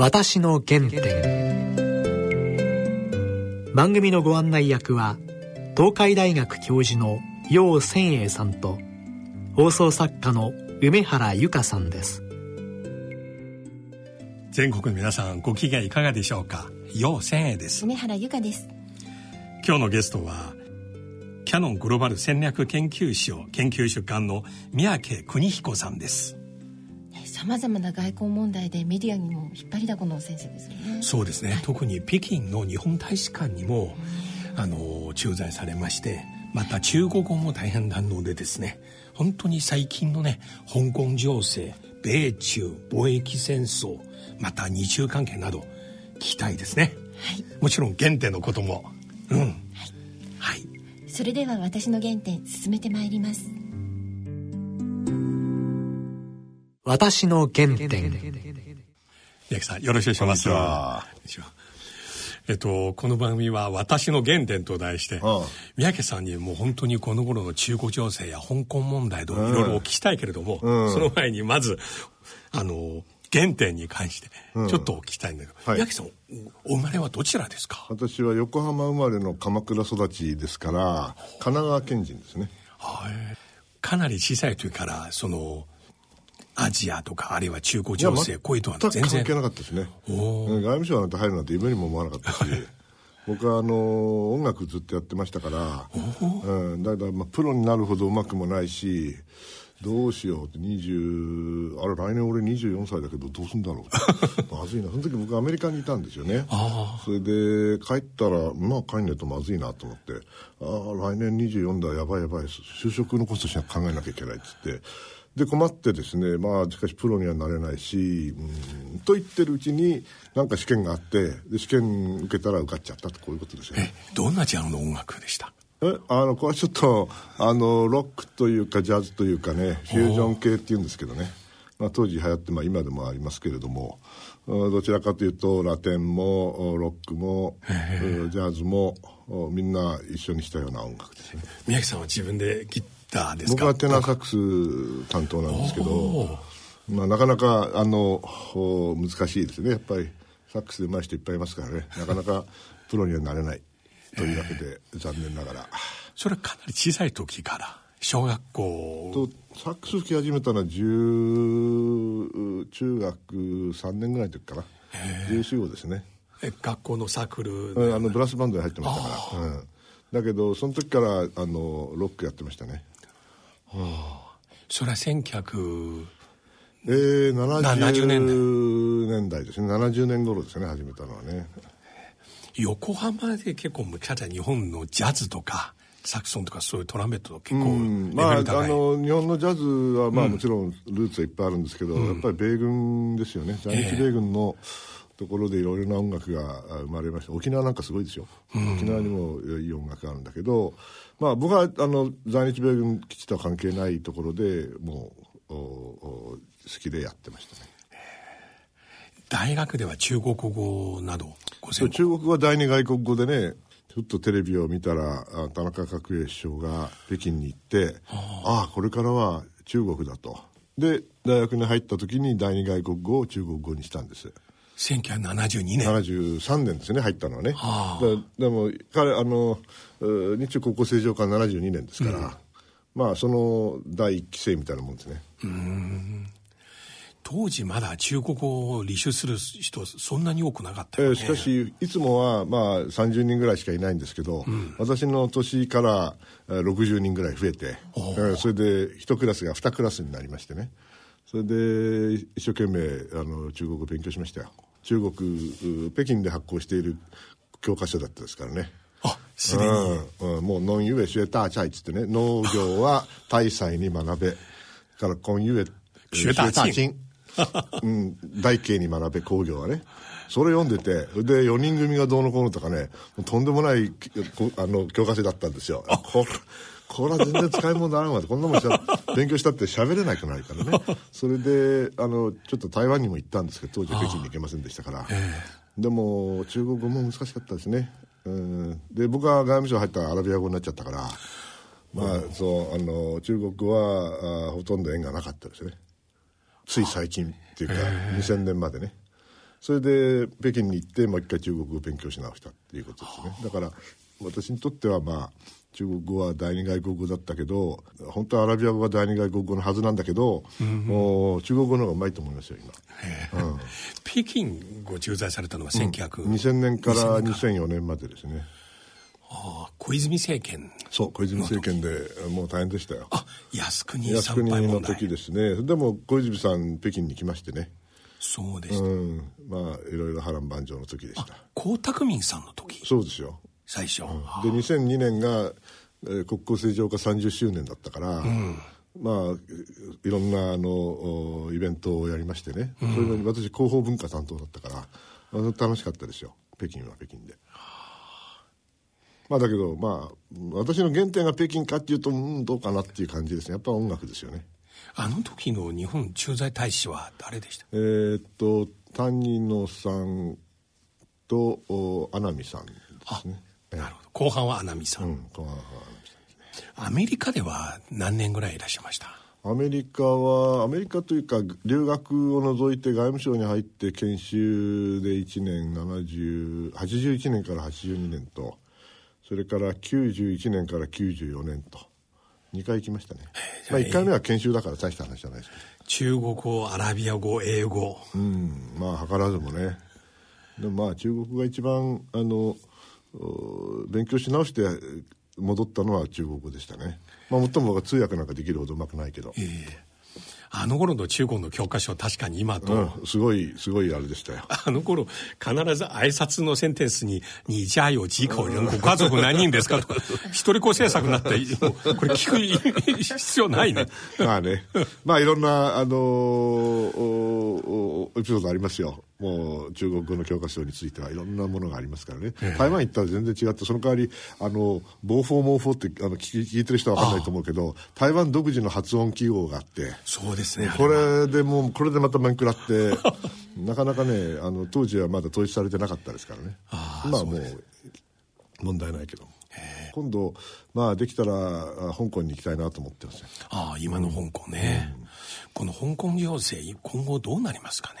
私の原点。番組のご案内役は東海大学教授の楊千栄さんと放送作家の梅原由香さんです。全国の皆さんご機嫌いかがでしょうか？楊千栄です。梅原由香です。今日のゲストはキャノングローバル戦略研究所研究主幹の三宅邦彦さんですさまざまな外交問題でメディアにも引っ張りだこの先生ですよね。そうですね、はい、特に北京の日本大使館にも、あの駐在されましてまた中国語も大変堪能でですね本当に最近のね香港情勢米中貿易戦争また日中関係など聞きたいですね、はい、もちろん原点のことも。うん。はい、はい、それでは私の原点進めてまいります私の原点。八木さんよろしくお願いしますえっと、この番組は「私の原点」と題して三宅さんにもう本当にこの頃の中国情勢や香港問題といろいろお聞きしたいけれども、うん、その前にまずあの原点に関してちょっとお聞きしたいんだけど、うんはい、八木さんお生まれはどちらですか？私は横浜生まれの鎌倉育ちですから神奈川県人ですね。はいかなり小さい時からそのアジアとかあるいは中古情勢こういうのは全然。関係なかったですね。外務省なんて入るなんて夢にも思わなかった。し 僕はあの音楽ずっとやってましたから、うん、だからまあプロになるほどうまくもないしどうしようって20あれ来年俺24歳だけどどうすんだろう。まずいな。その時僕アメリカにいたんですよね。それで帰ったらまあ帰んねえとまずいなと思ってああ来年24だやばいやばい就職のことしか考えなきゃいけないっつってで困ってですねまあしかしプロにはなれないしうんと言ってるうちになんか試験があってで試験受けたら受かっちゃったとこういうことですよね。どんなジャンルの音楽でした？えあのこれはちょっとあのロックというかジャズというかねフュージョン系っていうんですけどね、まあ、当時流行って、まあ、今でもありますけれどもどちらかというとラテンもロックもジャズもみんな一緒にしたような音楽ですね。宮城さんは自分でギターですか？僕はテナーサックス担当なんですけど、まあ、なかなかあの難しいですね。やっぱりサックスで上手い人いっぱいいますからね。なかなかプロにはなれない。というわけで、えー、残念ながら。それはかなり小さい時から？小学校。とサックス吹き始めたのは中学3年ぐらいの時かな。14号ですね。え学校のサークルあのブラスバンドに入ってましたから、うん、だけどその時からあのロックやってましたね。はあそれは1900えー、70年代年代ですね。70年頃ですね始めたのはね。横浜で結構むちゃくちゃ日本のジャズとかサクソンとかそういうトランペット結構まあ、あの日本のジャズはまあもちろんルーツはいっぱいあるんですけど、うん、やっぱり米軍ですよね。在日米軍のところでいろいろな音楽が生まれました。沖縄なんかすごいですよ、うん、沖縄にもいい音楽があるんだけど、まあ、僕はあの在日米軍基地とは関係ないところでもう好きでやってましたね。大学では中国語など中国語は第二外国語でねちょっとテレビを見たら田中角栄首相が北京に行ってああこれからは中国だと。で大学に入った時に第二外国語を中国語にしたんです1972年。73年ですね入ったのはね、はあ、でも彼あの日中国交正常化72年ですから、うん、まあその第一期生みたいなもんですね。うん。当時まだ中国語を履修する人そんなに多くなかったよ、ね、えー、しかしいつもはまあ30人ぐらいしかいないんですけど、うん、私の年から60人ぐらい増えて、えー、それで1クラスが2クラスになりましてね。それで一生懸命あの中国語を勉強しましたよ中国北京で発行している教科書だったですからね。あすでに、うん、もう「農業へ学大チャイ」っつってね。農業は大祭に学べ。から「今ゆへ学大チン」うん、大慶に学べ工業はね。それ読んでてで4人組がどうのこうのとかねとんでもないあの教科書だったんですよ。これこれは全然使い物にならんわこんなもんしゃ勉強したって喋れなくなるからね。それであのちょっと台湾にも行ったんですけど当時は北京に行けませんでしたから、でも中国語も難しかったですね。うん。で僕は外務省入ったらアラビア語になっちゃったからまあそうあの中国語はあほとんど縁がなかったですね。つい最近っていうか2000年までね。それで北京に行ってもう一回中国語を勉強し直したっていうことですね。だから私にとってはまあ中国語は第二外国語だったけど本当はアラビア語が第二外国語のはずなんだけど、もう中国語の方がうまいと思いますよ今、うん、北京ご駐在されたのは1900、うん、2000年から2004年までですね。ああ小泉政権。そう小泉政権でもう大変でしたよ。あ靖国靖国の時ですね。でも小泉さん北京に来ましてね。そうでした、うん、まあいろいろ波乱万丈の時でした。江沢民さんの時。そうですよ最初、うん、で2002年が、えー、国交正常化30周年だったから、うん、まあいろんなあのイベントをやりましてね、うん、それに私広報文化担当だったから楽しかったですよ。北京は北京で。まあだけどまあ私の原点が北京かっていうとうんどうかなっていう感じですね。やっぱ音楽ですよね。あの時の日本駐在大使は誰でした？えー、っと谷野さんと穴見さんですねなるほど。後半は穴見さん、うん、後半は穴見さんね。アメリカでは何年ぐらいいらっしゃいました？アメリカはアメリカというか留学を除いて外務省に入って研修で1年70 81年から82年とそれから91年から94年と2回行きましたね、まあ、1回目は研修だから大した話じゃないですけど。中国語アラビア語英語。うんまあ図らずもね。でもまあ中国が一番あの勉強し直して戻ったのは中国語でしたね。まあもっとも通訳なんかできるほどうまくないけど、えーあの頃の中国の教科書確かに今と、うん、すごいすごいあれでしたよ。あの頃必ず挨拶のセンテンスに「に家有几口人ご家族何人ですか?」とか 一人子政策になってこれ聞く必要ないね。まあね。まあいろんなあのエピソードありますよもう中国語の教科書についてはいろんなものがありますからね、え台湾行ったら全然違ってその代わりあのボーフォーモーフォーってあの聞聞いてる人は分かんないと思うけど台湾独自の発音記号があってそうですねこれでもうこれでまた面食らって なかなかねあの当時はまだ統一されてなかったですからね。今はもう問題ないけど。今度まあできたら香港に行きたいなと思ってますああ今の香港ね、うん、この香港行政今後どうなりますかね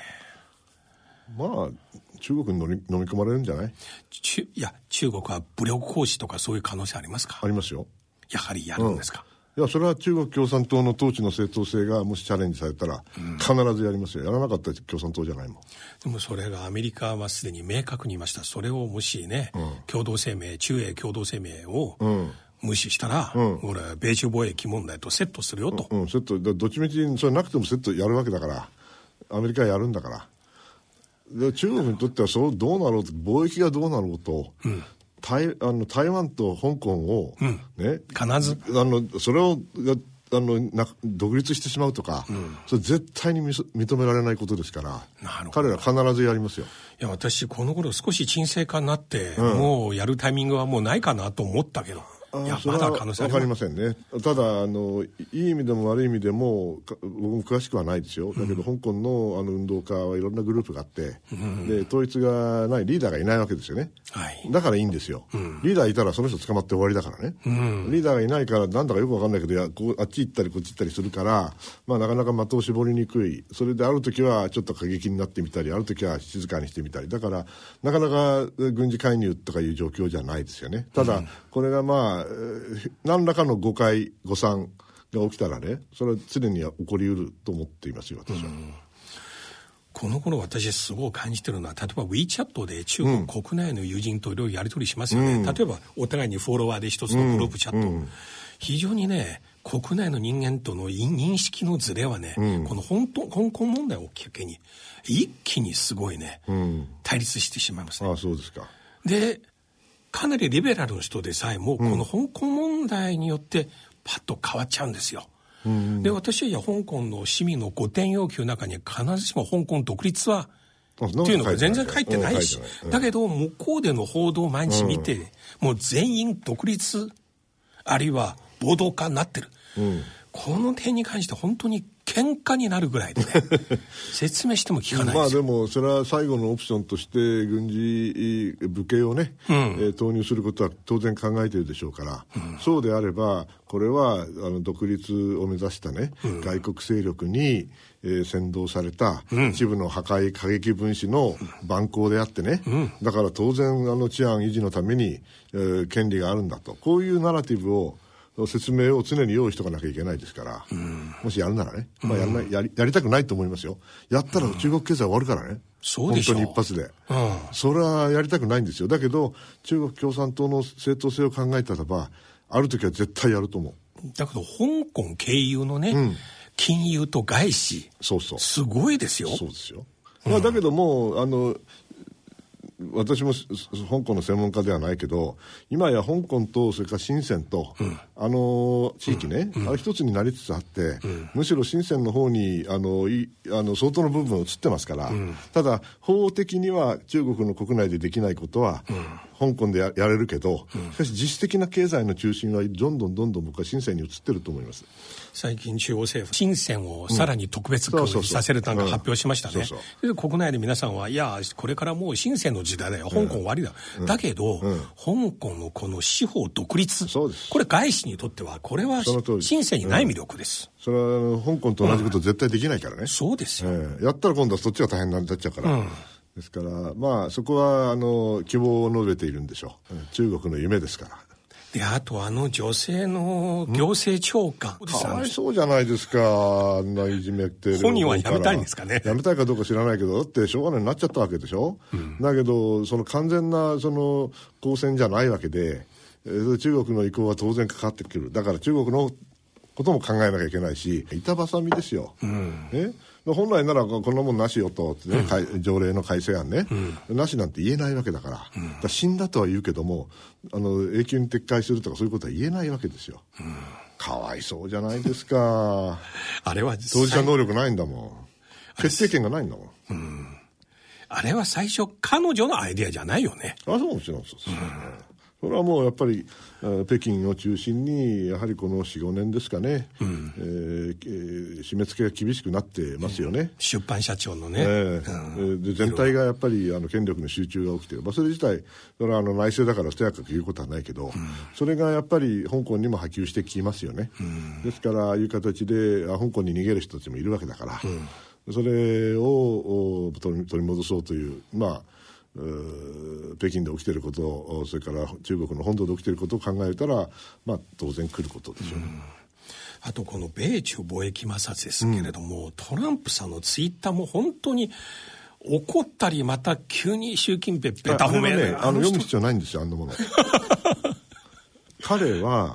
まあ中国に飲み飲み込まれるんじゃない？いや中国は武力行使とかそういう可能性ありますか？ありますよ。やはりやるんですか、うん、いやそれは中国共産党の統治の正当性がもしチャレンジされたら、必ずやりますよ。やらなかったら共産党じゃないもん。でもそれがアメリカはすでに明確に言いました。それをもしね、うん、共同声明中英共同声明を、うん。無視したら、うん、俺は米中貿易問題とセットするよと。うん、セット、どっちみちそれなくてもセットやるわけだから、アメリカはやるんだから。で中国にとってはそうどうなろうと貿易がどうなろうと、うん、台あの台湾と香港を、うん、ね必ず。あのそれをあのな独立してしまうとか、うん、それ絶対に認められないことですから彼ら必ずやりますよ。いや私この頃少し沈静化になって、もうやるタイミングはもうないかなと思ったけどいやまだ可能性りませんね。ただあのいい意味でも悪い意味でも僕も詳しくはないですよ。だけど、香港のあの運動家はいろんなグループがあって、うん、で統一がないリーダーがいないわけですよね、はい、だからいいんですよ、うん、リーダーいたらその人捕まって終わりだからね、うん、リーダーがいないからなんだかよく分かんないけどやこうあっち行ったりこっち行ったりするから、まあ、なかなか的を絞りにくい。それである時はちょっと過激になってみたりある時は静かにしてみたり。だからなかなか軍事介入とかいう状況じゃないですよね。ただ、これがまあ何らかの誤解誤算が起きたらねそれは常に起こりうると思っていますよ私は。この頃私すごい感じてるのは例えば WeChat で中国国内の友人といろいろやり取りしますよね、うん、例えばお互いにフォロワーで一つのグループチャット、うん、非常にね国内の人間との認識のズレはね、うん、この本当香港問題をきっかけに一気にすごいね、対立してしまいますね。あそうですか。でかなりリベラルの人でさえも、この香港問題によってパッと変わっちゃうんですよ。うん、で私はいや香港の市民の5点要求の中に必ずしも香港独立はっていうのが全然書いてないし、だけど向こうでの報道を毎日見て、うん、もう全員独立あるいは暴動化になってる、うん、この点に関して本当に結喧嘩になるぐらいでね 説明しても聞かないまあでもそれは最後のオプションとして軍事武器をね、うん、えー、投入することは当然考えているでしょうから、うん、そうであればこれはあの独立を目指したね、うん、外国勢力に、えー、先導された一部の破壊過激分子の蛮行であってね、だから当然あの治安維持のために、えー、権利があるんだと。こういうナラティブを説明を常に用意しとかなきゃいけないですから、うん、もしやるならね、まあやらない、やり、やりたくないと思いますよ。やったら中国経済終わるからね。そうでしょ本当に一発で、うん、それはやりたくないんですよ。だけど、中国共産党の正当性を考えたらば、ある時は絶対やると思う。だけど、香港経由のね、うん、金融と外資。そうそう。すごいですよ。そうですよ。まあ、だけどもう、あの、私も香港の専門家ではないけど今や香港とそれから深センと、うん、あの地域ね、うん、あれ一つになりつつあって、うん、むしろ深センの方にあのいあの相当の部分移ってますから、ただ法的には中国の国内でできないことは、香港でやれるけど、しかし実質的な経済の中心はどんどんどんどん僕は深センに移ってると思います。最近中央政府、深センをさらに特別区にさせるなんか発表しましたね。国内で皆さんは、いや、これからもう深センの時代だよ、香港終わりだ。うん、だけど、うん、香港のこの司法独立、これ外資にとっては、これは深センにない魅力です。それは香港と同じこと絶対できないからね。そうですよ、えー、やったら今度はそっちが大変になっちゃうから。ですから、まあ、そこはあの希望を述べているんでしょう、中国の夢ですから。で、あとあの女性の行政長官。かわいそうじゃないですか。あんないじめって本人は辞めたいんですかね。辞めたいかどうか知らないけど、だってしょうがないになっちゃったわけでしょ。うん、だけど、その完全な、その、公選じゃないわけで、中国の意向は当然かかってくる。だから中国のことも考えなきゃいけないし、板挟みですよ。うん、ね本来ならこんなもんなしよと、ねうん、条例の改正案ね、うん、なしなんて言えないわけだから,、うん、から死んだとは言うけどもあの永久に撤回するとかそういうことは言えないわけですよ、かわいそうじゃないですか。あれは当事者能力ないんだもん。決定権がないんだもん、うん、あれは最初彼女のアイデアじゃないよね。あそうもちろんそうです、ね、それはもうやっぱり北京を中心にやはりこの45年ですかね、うん、えー、締め付けが厳しくなってますよね、うん、出版社長のね、えー。うん、で全体がやっぱりあの権力の集中が起きてる、まあ、それ自体それはあの内政だからとやかく言うことはないけど、それがやっぱり香港にも波及してきますよね、ですからああいう形で香港に逃げる人たちもいるわけだから、それを取り戻そうというまあ北京で起きていることそれから中国の本土で起きていることを考えたら、まあ、当然来ることでしょう、ね、あとこの米中貿易摩擦ですけれども、うん、トランプさんのツイッターも本当に怒ったりまた急に習近平ベタ褒めねあの読む必要ないんですよあんなもの。彼は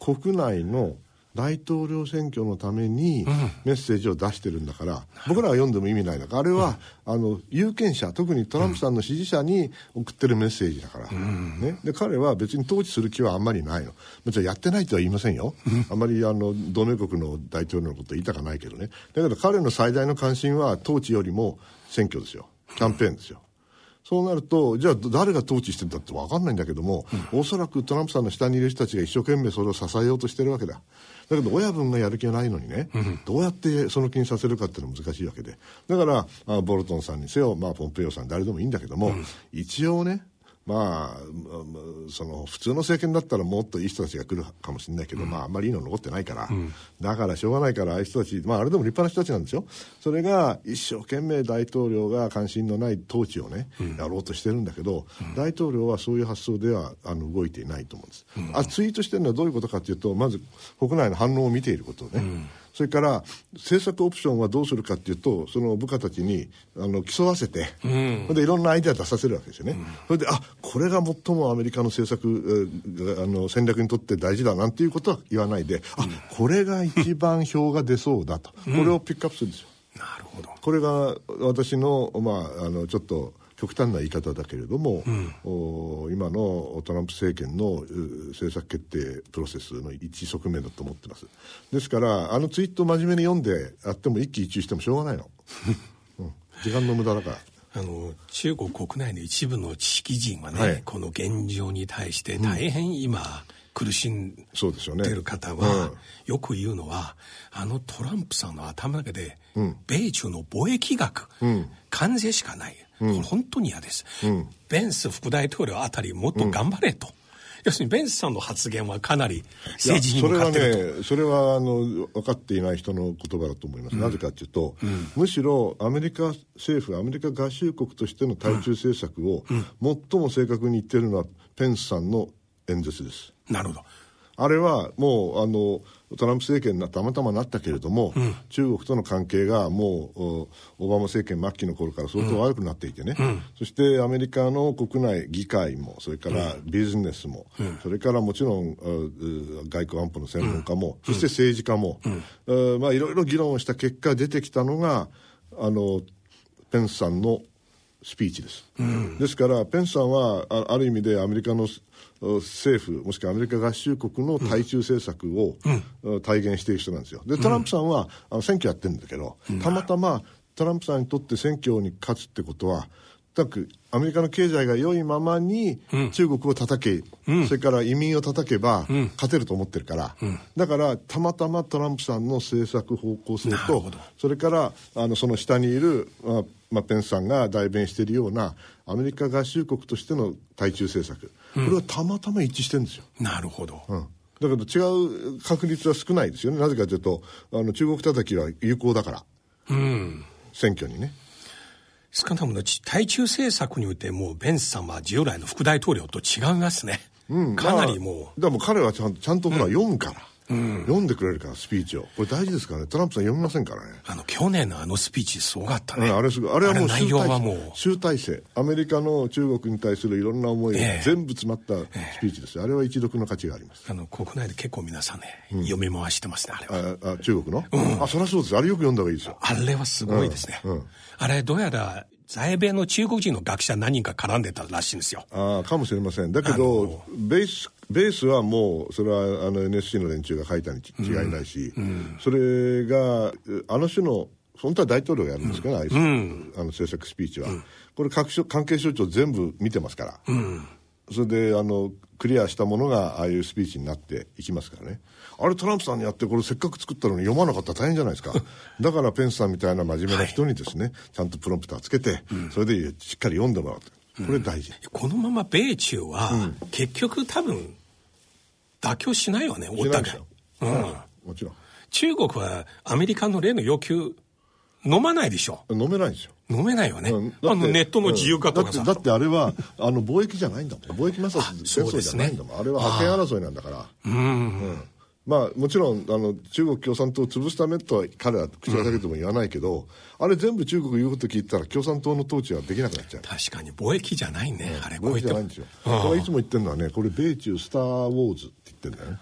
国内の大統領選挙のためにメッセージを出してるんだから、僕らが読んでも意味ないだか。らあれは、あの有権者特にトランプさんの支持者に送ってるメッセージだから、ね、で彼は別に統治する気はあんまりないの。もちろんやってないとは言いませんよ、あん。まりあの同盟国の大統領のこと言いたかないけどね。だけど彼の最大の関心は統治よりも選挙ですよ。キャンペーンですよそうなると、じゃあ誰が統治してるんだって分かんないんだけども、うん、おそらくトランプさんの下にいる人たちが一生懸命それを支えようとしてるわけだ。だけど親分がやる気がないのにね、うん、どうやってその気にさせるかっていうのは難しいわけで。だから、あボルトンさんにせよ、まあ、ポンペイオさん誰でもいいんだけども、うん、一応ね、まあ、その普通の政権だったらもっといい人たちが来るかもしれないけど、うん、まああんまりいいの残ってないから、うん、だからしょうがないからああいう人たち、まああれでも立派な人たちなんですよ。それが一生懸命大統領が関心のない統治をね、うん、やろうとしてるんだけど、大統領はそういう発想ではあの動いていないと思うんです。あツイートしてるのはどういうことかというと、まず国内の反応を見ていることね。それから政策オプションはどうするかっていうとその部下たちにあの競わせて、うん、でいろんなアイデア出させるわけですよね、うん、それであこれが最もアメリカの政策あの戦略にとって大事だなんていうことは言わないで、うん、あこれが一番票が出そうだと、これをピックアップするんですよ。なるほど。これが私の,、まあ、あのちょっと極端な言い方だけれども、うん、今のトランプ政権の政策決定プロセスの一側面だと思ってます。ですからあのツイートを真面目に読んであっても一喜一憂してもしょうがないの、うん、時間の無駄だから。あの中国国内の一部の知識人はね、はい、この現状に対して大変今、苦しんでる方は、よく言うのはあのトランプさんの頭の中で、米中の貿易額、関税しかない、これ本当に嫌です、ベンス副大統領あたりもっと頑張れと。要するにベンスさんの発言はかなり政治に向かってるとそれはね、それはあの分かっていない人の言葉だと思います。うん、なぜかというと、うん、むしろアメリカ政府、アメリカ合衆国としての対中政策を、最も正確に言っているのはペンスさんの演説です。なるほど。あれはもうあのトランプ政権にたまたまなったけれども、うん、中国との関係がもうオバマ政権末期の頃から相当悪くなっていてね、うん、そしてアメリカの国内議会もそれからビジネスも、うん、それからもちろん外交安保の専門家も、そして政治家も、まあ、いろいろ議論をした結果出てきたのがあのペンスさんのスピーチです、ですからペンスさんはある意味でアメリカの政府もしくはアメリカ合衆国の対中政策を、体現している人なんですよ。でトランプさんは、あの選挙やってるんだけど、たまたまトランプさんにとって選挙に勝つってことはとくアメリカの経済が良いままに中国を叩け、うん、それから移民を叩けば勝てると思ってるから、うん、だからたまたまトランプさんの政策方向性とそれからあのその下にいる、まあまあ、ペンスさんが代弁しているようなアメリカ合衆国としての対中政策、これはたまたま一致してるんですよ。なるほど、うんだけど違う確率は少ないですよね。なぜかというと、あの中国叩きは有効だから。うん。選挙にね。少なくとも対中政策においてもうベンスさんは従来の副大統領と違いますね。うん、かなりもう。でも彼はちゃんと、ちゃんとほら、読むから。うん、読んでくれるからスピーチを。これ大事ですからね。トランプさん読みませんからね。あの去年のあのスピーチすごかったね、あれすごい。あれはもう内容はもう集大成。アメリカの中国に対するいろんな思いが全部詰まったスピーチです、えー、あれは一読の価値があります。あの国内で結構皆さんね、うん、読み回してますねあれは。ああ中国の、うん、あそりゃそうです。あれよく読んだ方がいいですよ。あれはすごいですね、うん、あれどうやら在米の中国人の学者何人か絡んでたらしいんですよ。ああ、かもしれません。だけど、ベース、ベースはもう、それはあの NSC の連中が書いたに違いないし、うんうん、それが、あの種の、本当は大統領がやるんですけど、うん、あの政策スピーチは。これ各所、関係省庁全部見てますから。それで、あの、クリアしたものが、ああいうスピーチになっていきますからね。あれトランプさんにやってこれせっかく作ったのに読まなかったら大変じゃないですか。だからペンスさんみたいな真面目な人にですね、はい、ちゃんとプロンプターつけて、うん、それでしっかり読んでもらうこれ大事、うん、このまま米中は、結局多分妥協しないよねお互い。うん、もちろん。中国はアメリカの例の要求飲まないでしょ。飲めないですよ飲めないよね、うん、あのネットの自由化とかさ、だってあれはあの貿易じゃないんだもん。貿易摩擦戦争じゃないんだもん。あ,、ね、あれは覇権争いなんだから。うん、うん。まあ、もちろんあの中国共産党を潰すためとは彼は口が裂けても言わないけど、うん、あれ全部中国言うこと聞いたら共産党の統治はできなくなっちゃう。確かに貿易じゃないね、うん、あれ貿易じゃないんですよ。これいつも言ってるのはねこれ米中スター・ウォーズって言ってるんだよね、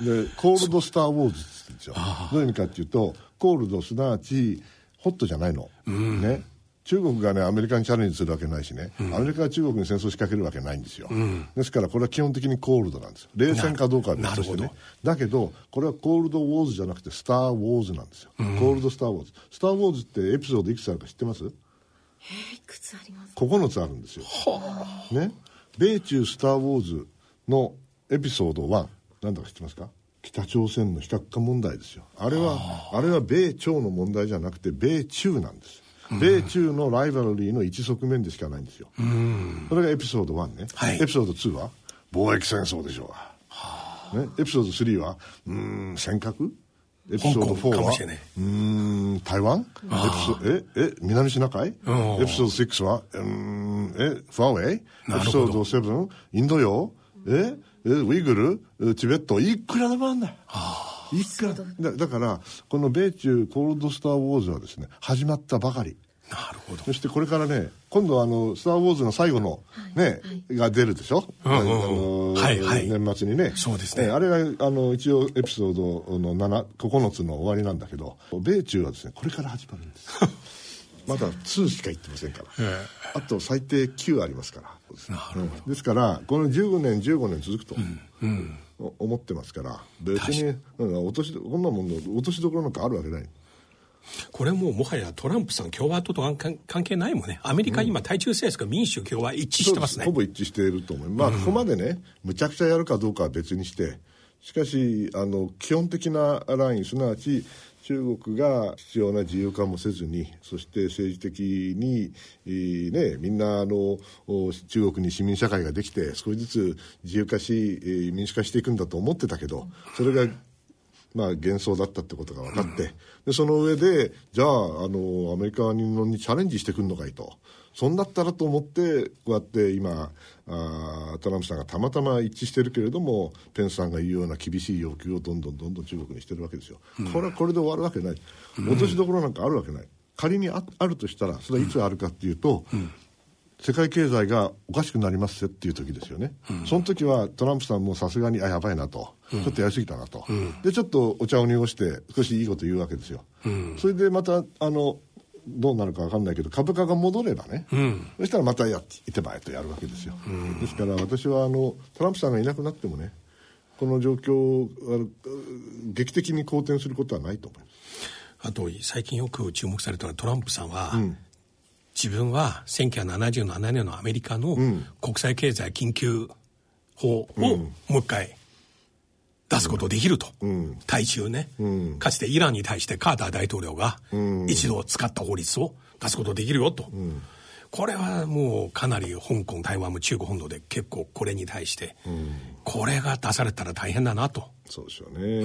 うん、でコールド・スター・ウォーズってですよ。どういう意味かっていうとコールドすなわちホットじゃないの、ね。中国がね、アメリカにチャレンジするわけないしね、うん、アメリカが中国に戦争仕掛けるわけないんですよ、うん、ですからこれは基本的にコールドなんですよ。冷戦かどうかは別としてね。だけど、これはコールドウォーズじゃなくてスター・ウォーズなんですよ。うん、コールド・スター・ウォーズ。スター・ウォーズってエピソードいくつあるか知ってます？えー、いくつあります？9つあるんですよ。ね。米中スター・ウォーズのエピソード1、なんだか知ってますか？北朝鮮の非核化問題ですよ。あれは、あれは米朝の問題じゃなくて米中なんです。米中のライバルリーの一側面でしかないんですよ。それがエピソード1ね。はい、エピソード2は貿易戦争でしょう。ね、エピソード3は、うん、尖閣？エピソード4は、うん、台湾？エピソえ、え、南シナ海？エピソード6は、うん、え、ファーウェイ？エピソード7、インド洋？え、え、ウイグル？チベット、いくらでもあんだよ。いくら？だだからこの米中コールドスター・ウォーズはですね始まったばかり。なるほど。そしてこれからね今度あの「スター・ウォーズ」の最後のね、はい、が出るでしょ、うんうん、あのはいはい、年末にね。そうですね、あれがあの一応エピソードの9つの終わりなんだけど米中はですねこれから始まるんです まだ2しか言ってませんから。あと最低9ありますから。なるほど、うん、ですからこの15年15年続くと、うんうん。思ってますから。別に落としこんなもんの落としどころなんかあるわけない。これももはやトランプさん、共和党と関係ないもんね、アメリカ、今、対中政策、民主、共和、一致してますね。ほぼ一致していると思います、まあ、ここまでね、むちゃくちゃやるかどうかは別にして、しかし、あの基本的なライン、すなわち、中国が必要な自由化もせずに、そして政治的に、ね、みんなあの中国に市民社会ができて、少しずつ自由化し、民主化していくんだと思ってたけど、それがまあ、幻想だったってことが分かって、でその上でじゃああのアメリカにチャレンジしてくるのかいと。そんだったらと思ってこうやって今あトランプさんがたまたま一致してるけれどもペンスさんが言うような厳しい要求をどんどんどんどん中国にしてるわけですよ、うん、これはこれで終わるわけない。落としどころなんかあるわけない、仮にああるとしたらそれはいつあるかっていうと、うん。世界経済がおかしくなりますよっていう時ですよね、うん、その時はトランプさんもさすがにあやばいなと、うん、ちょっとやりすぎたなと、うん、でちょっとお茶を濁して少しいいこと言うわけですよ、それでまたあのどうなるか分かんないけど株価が戻ればね、そしたらまたやっていてまえとやるわけですよ、ですから私はあのトランプさんがいなくなってもねこの状況劇的に好転することはないと思います。あと最近よく注目されたのはトランプさんは、自分は1977年のアメリカの国際経済緊急法をもう一回出すことできると、うん、対中ね、うん、かつてイランに対してカーター大統領が一度使った法律を出すことできるよと、うん、これはもうかなり香港台湾も中国本土で結構これに対して、これが出されたら大変だなとそうですよね、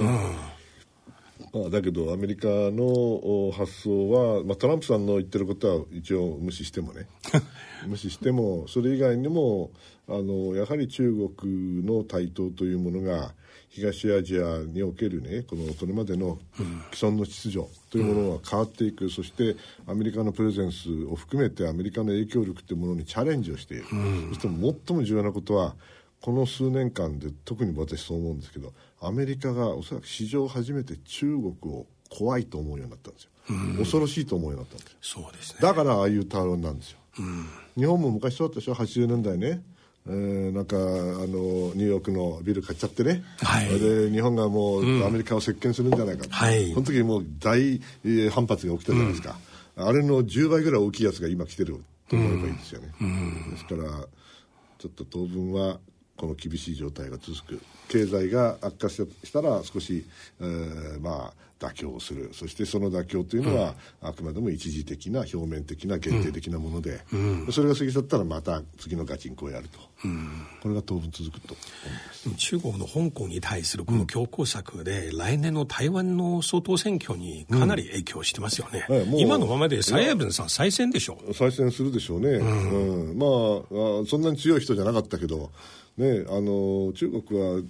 まあ、だけどアメリカの発想は、まあ、トランプさんの言ってることは一応無視してもね。無視してもそれ以外にもあのやはり中国の台頭というものが東アジアにおけるねこのそれまでの既存の秩序というものが変わっていく、うん、そしてアメリカのプレゼンスを含めてアメリカの影響力というものにチャレンジをしている、うん、そして最も重要なことはこの数年間で特に私そう思うんですけどアメリカがおそらく史上初めて中国を怖いと思うようになったんですよ、うん、恐ろしいと思うようになったんですよ。そうです、ね、だからああいうタロンなんですよ、うん、日本も昔そうだったでしょ？80年代ね。えー、なんかあのニューヨークのビル買っちゃってね、はい、で日本がもうアメリカを席巻するんじゃないかと、はい、この時もう大反発が起きたじゃないですか、うん、あれの10倍ぐらい大きいやつが今来てると思えばいいですよね、うん、ですからちょっと当分はこの厳しい状態が続く。経済が悪化したら少し、えー、まあ妥協する。そしてその妥協というのは、うん、あくまでも一時的な表面的な限定的なもので、うん、それが過ぎ去ったらまた次のガチンコをやると、うん、これが当分続くと中国の香港に対するこの強硬策で、来年の台湾の総統選挙にかなり影響してますよね、今のままで蔡英文さん再選でしょ。再選するでしょうね、うん。まあそんなに強い人じゃなかったけどね、あの中国は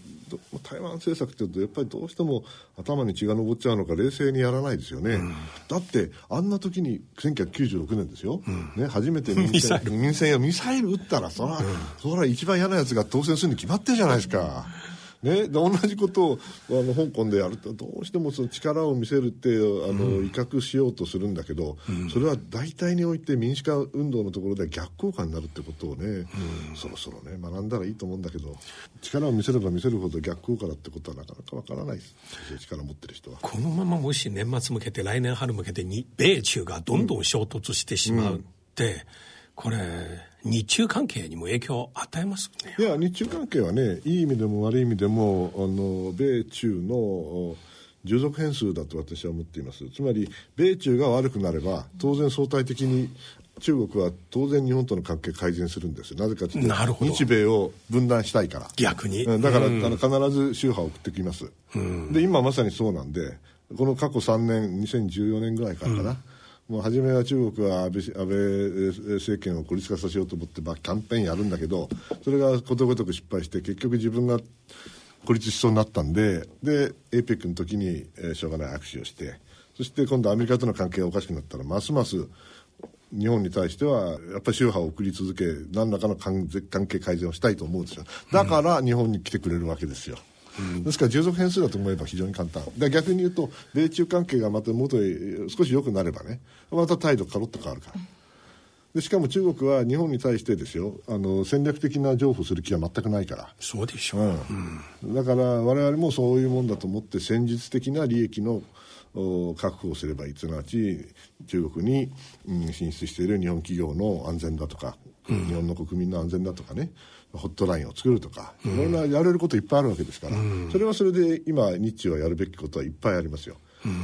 台湾政策っていうとやっぱりどうしても頭に血が上っちゃうのか冷静にやらないですよね、うん、だってあんな時に1996年ですよ、うん、ね、初めて民 戦民戦やミサイル撃ったらそら、うん、そら一番嫌なやつが当選するに決まってるじゃないですか。ね、同じことをあの香港でやるとどうしてもその力を見せるってあの、威嚇しようとするんだけど、うん、それは大体において民主化運動のところでは逆効果になるってことをね、うん、そろそろね学んだらいいと思うんだけど力を見せれば見せるほど逆効果だってことはなかなかわからないです。力を持ってる人は。このままもし年末向けて来年春向けてに米中がどんどん衝突してしまうって、これ日中関係にも影響を与えますね。いや日中関係はねいい意味でも悪い意味でもあの米中の従属変数だと私は思っています。つまり米中が悪くなれば当然相対的に中国は当然日本との関係改善するんですなぜかというと日米を分断したいから。逆に。だから、うん、あの必ず宗派を送ってきます、うん、で今まさにそうなんでこの過去3年2014年ぐらいからかな、うんもう初めは中国は安倍安倍政権を孤立化させようと思って、まあ、キャンペーンやるんだけどそれがことごとく失敗して結局自分が孤立しそうになったんでで APEC の時に、えー、しょうがない握手をしてそして今度アメリカとの関係がおかしくなったらますます日本に対してはやっぱり宗派を送り続け何らかの関係改善をしたいと思うんですよだから日本に来てくれるわけですよ。ですから従属変数だと思えば非常に簡単。で逆に言うと米中関係がまた元へ少し良くなればねまた態度がカロッと変わるから。でしかも中国は日本に対してですよあの戦略的な譲歩する気は全くないから。そうでしょう、うん、だから我々もそういうもんだと思って戦術的な利益の確保すればいい。すなわち中国に、うん、進出している日本企業の安全だとか、うん、日本の国民の安全だとかねホットラインを作るとか、いろんなやれることいっぱいあるわけですから、うん、それはそれで今日中はやるべきことはいっぱいありますよ、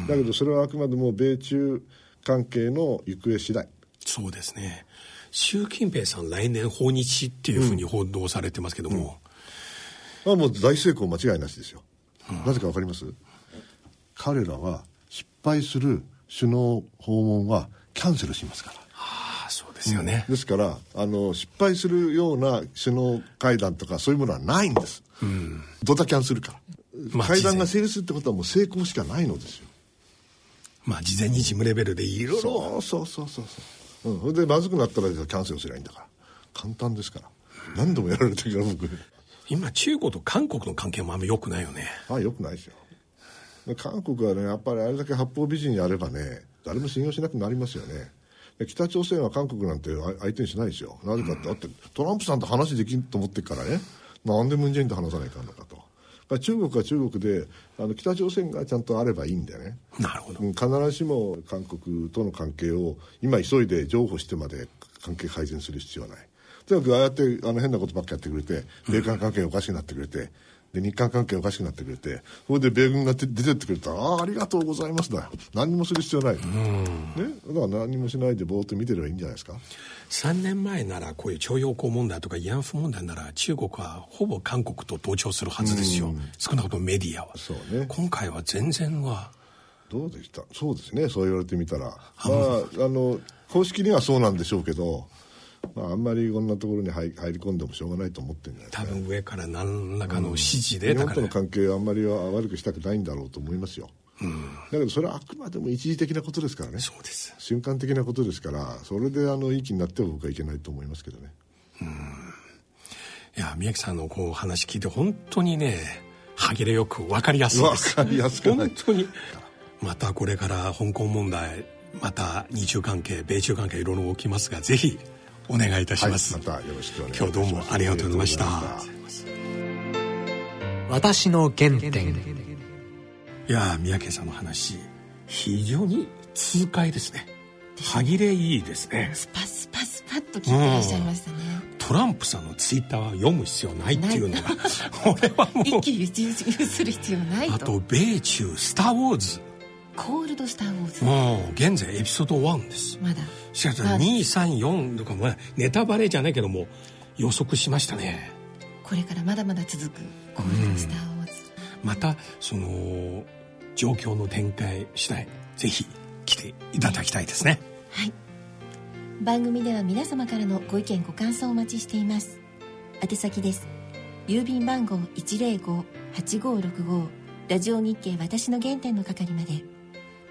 だけどそれはあくまでも米中関係の行方次第。そうですね。習近平さん来年訪日っていうふうに報道されてますけども、うん、あもう大成功間違いなしですよ、うん、なぜか分かります？彼らは失敗する首脳訪問はキャンセルしますからですよね、うん、ですからあの失敗するような首脳会談とかそういうものはないんです、うん、ドタキャンするから、まあ、会談が成立するってことはもう成功しかないのですよ。まあ事前に事務レベルでいろいろ。そうそうそうそうう。ん、それでまずくなったらキャンセルすればいいんだから。簡単ですから。何度もやられてるから僕。今中国と韓国の関係もあんま良くないよね。あ良くないですよ。韓国はねやっぱりあれだけ八方美人やればね誰も信用しなくなりますよね北朝鮮は韓国なんて相手にしないですよ。なぜかって、だってトランプさんと話できんと思ってからね。なんでムン・ジェインと話さないかんのかと。中国は中国であの北朝鮮がちゃんとあればいいんだよね。なるほど。必ずしも韓国との関係を今急いで譲歩してまで関係改善する必要はない。とにかくああやってあの変なことばっかやってくれて米韓関係おかしくなってくれて、で日韓関係おかしくなってくれてそれで米軍が出てってくれたら「ああありがとうございますだ」何もする必要ない、ね、だから何もしないでぼーっと見てればいいんじゃないですか？3年前ならこういう徴用工問題とか慰安婦問題なら中国はほぼ韓国と同調するはずですよ。少なくともメディアは。そうね。今回は全然は。どうでした？そうですね。そう言われてみたら。まああの公式にはそうなんでしょうけどまあ、あんまりこんなところに入り込んでもしょうがないと思ってるんじゃないですか、多分上から何らかの指示で、うん、日本との関係はあんまりは悪くしたくないんだろうと思いますよ、うん、だけどそれはあくまでも一時的なことですからね。そうです。瞬間的なことですからそれであのいい気になっては僕はいけないと思いますけどね。うん。いや宮城さんのこう話聞いて本当にね歯切れよく分かりやすいです。分かりやすく本当に。またこれから香港問題また日中関係米中関係いろいろ起きますがぜひお願いいたします、はい、またよろしくお願いします。今日どうもありがとうございました。私の原点。いや三宅さんの話非常に痛快ですね。歯切れいいですね。スパスパスパッと聞いてらっしゃいましたね、うん、トランプさんのツイッターは読む必要ないっていうのがこれ はもう。一気にする必要ないと。あと米中スター・ウォーズコールドスター・ウォーズ。うん現在エピソード1です。まだ。しかし234とかもネタバレじゃないけども予測しましたね。これからまだまだ続くコールドスター・ウォーズ、またその状況の展開次第ぜひ来ていただきたいですね。はい。番組では皆様からのご意見ご感想をお待ちしています。宛先です。郵便番号105-8565ラジオ日経私の原点の係まで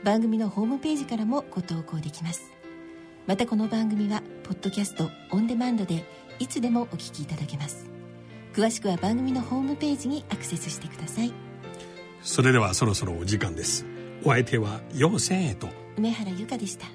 番組のホームページからもご投稿できます。またこの番組はポッドキャストオンデマンドでいつでもお聞きいただけます。詳しくは番組のホームページにアクセスしてください。それではそろそろお時間です。お相手は陽千恵と梅原由香でした